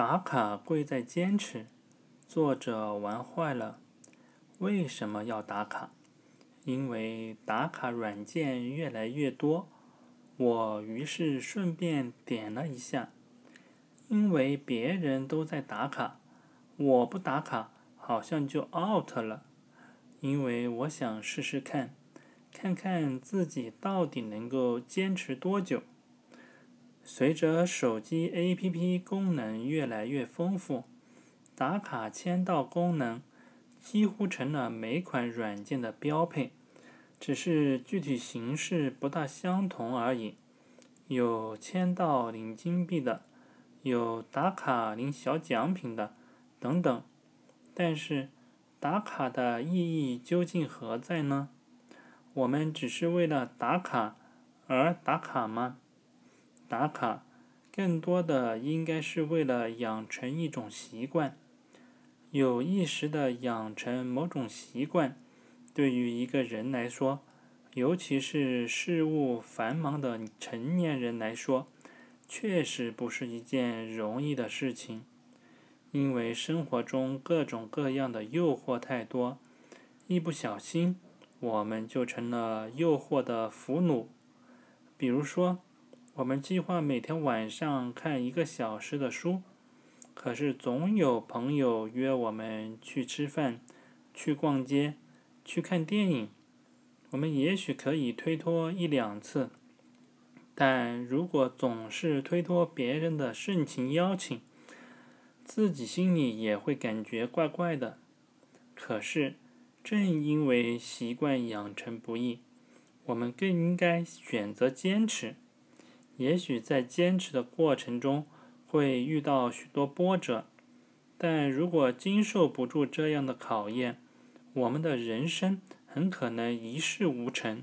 打卡贵在坚持。作者玩坏了。为什么要打卡？因为打卡软件越来越多。我于是顺便点了一下。因为别人都在打卡，我不打卡好像就 out 了。因为我想试试看，看看自己到底能够坚持多久。随着手机 APP 功能越来越丰富，打卡签到功能几乎成了每款软件的标配，只是具体形式不大相同而已。有签到领金币的，有打卡领小奖品的，等等。但是，打卡的意义究竟何在呢？我们只是为了打卡而打卡吗？打卡，更多的应该是为了养成一种习惯。有意识的养成某种习惯，对于一个人来说，尤其是事务繁忙的成年人来说，确实不是一件容易的事情。因为生活中各种各样的诱惑太多，一不小心，我们就成了诱惑的俘虏。比如说。我们计划每天晚上看一个小时的书，可是总有朋友约我们去吃饭、去逛街、去看电影。我们也许可以推脱一两次，但如果总是推脱别人的盛情邀请，自己心里也会感觉怪怪的。可是，正因为习惯养成不易，我们更应该选择坚持。也许在坚持的过程中会遇到许多波折，但如果经受不住这样的考验，我们的人生很可能一事无成。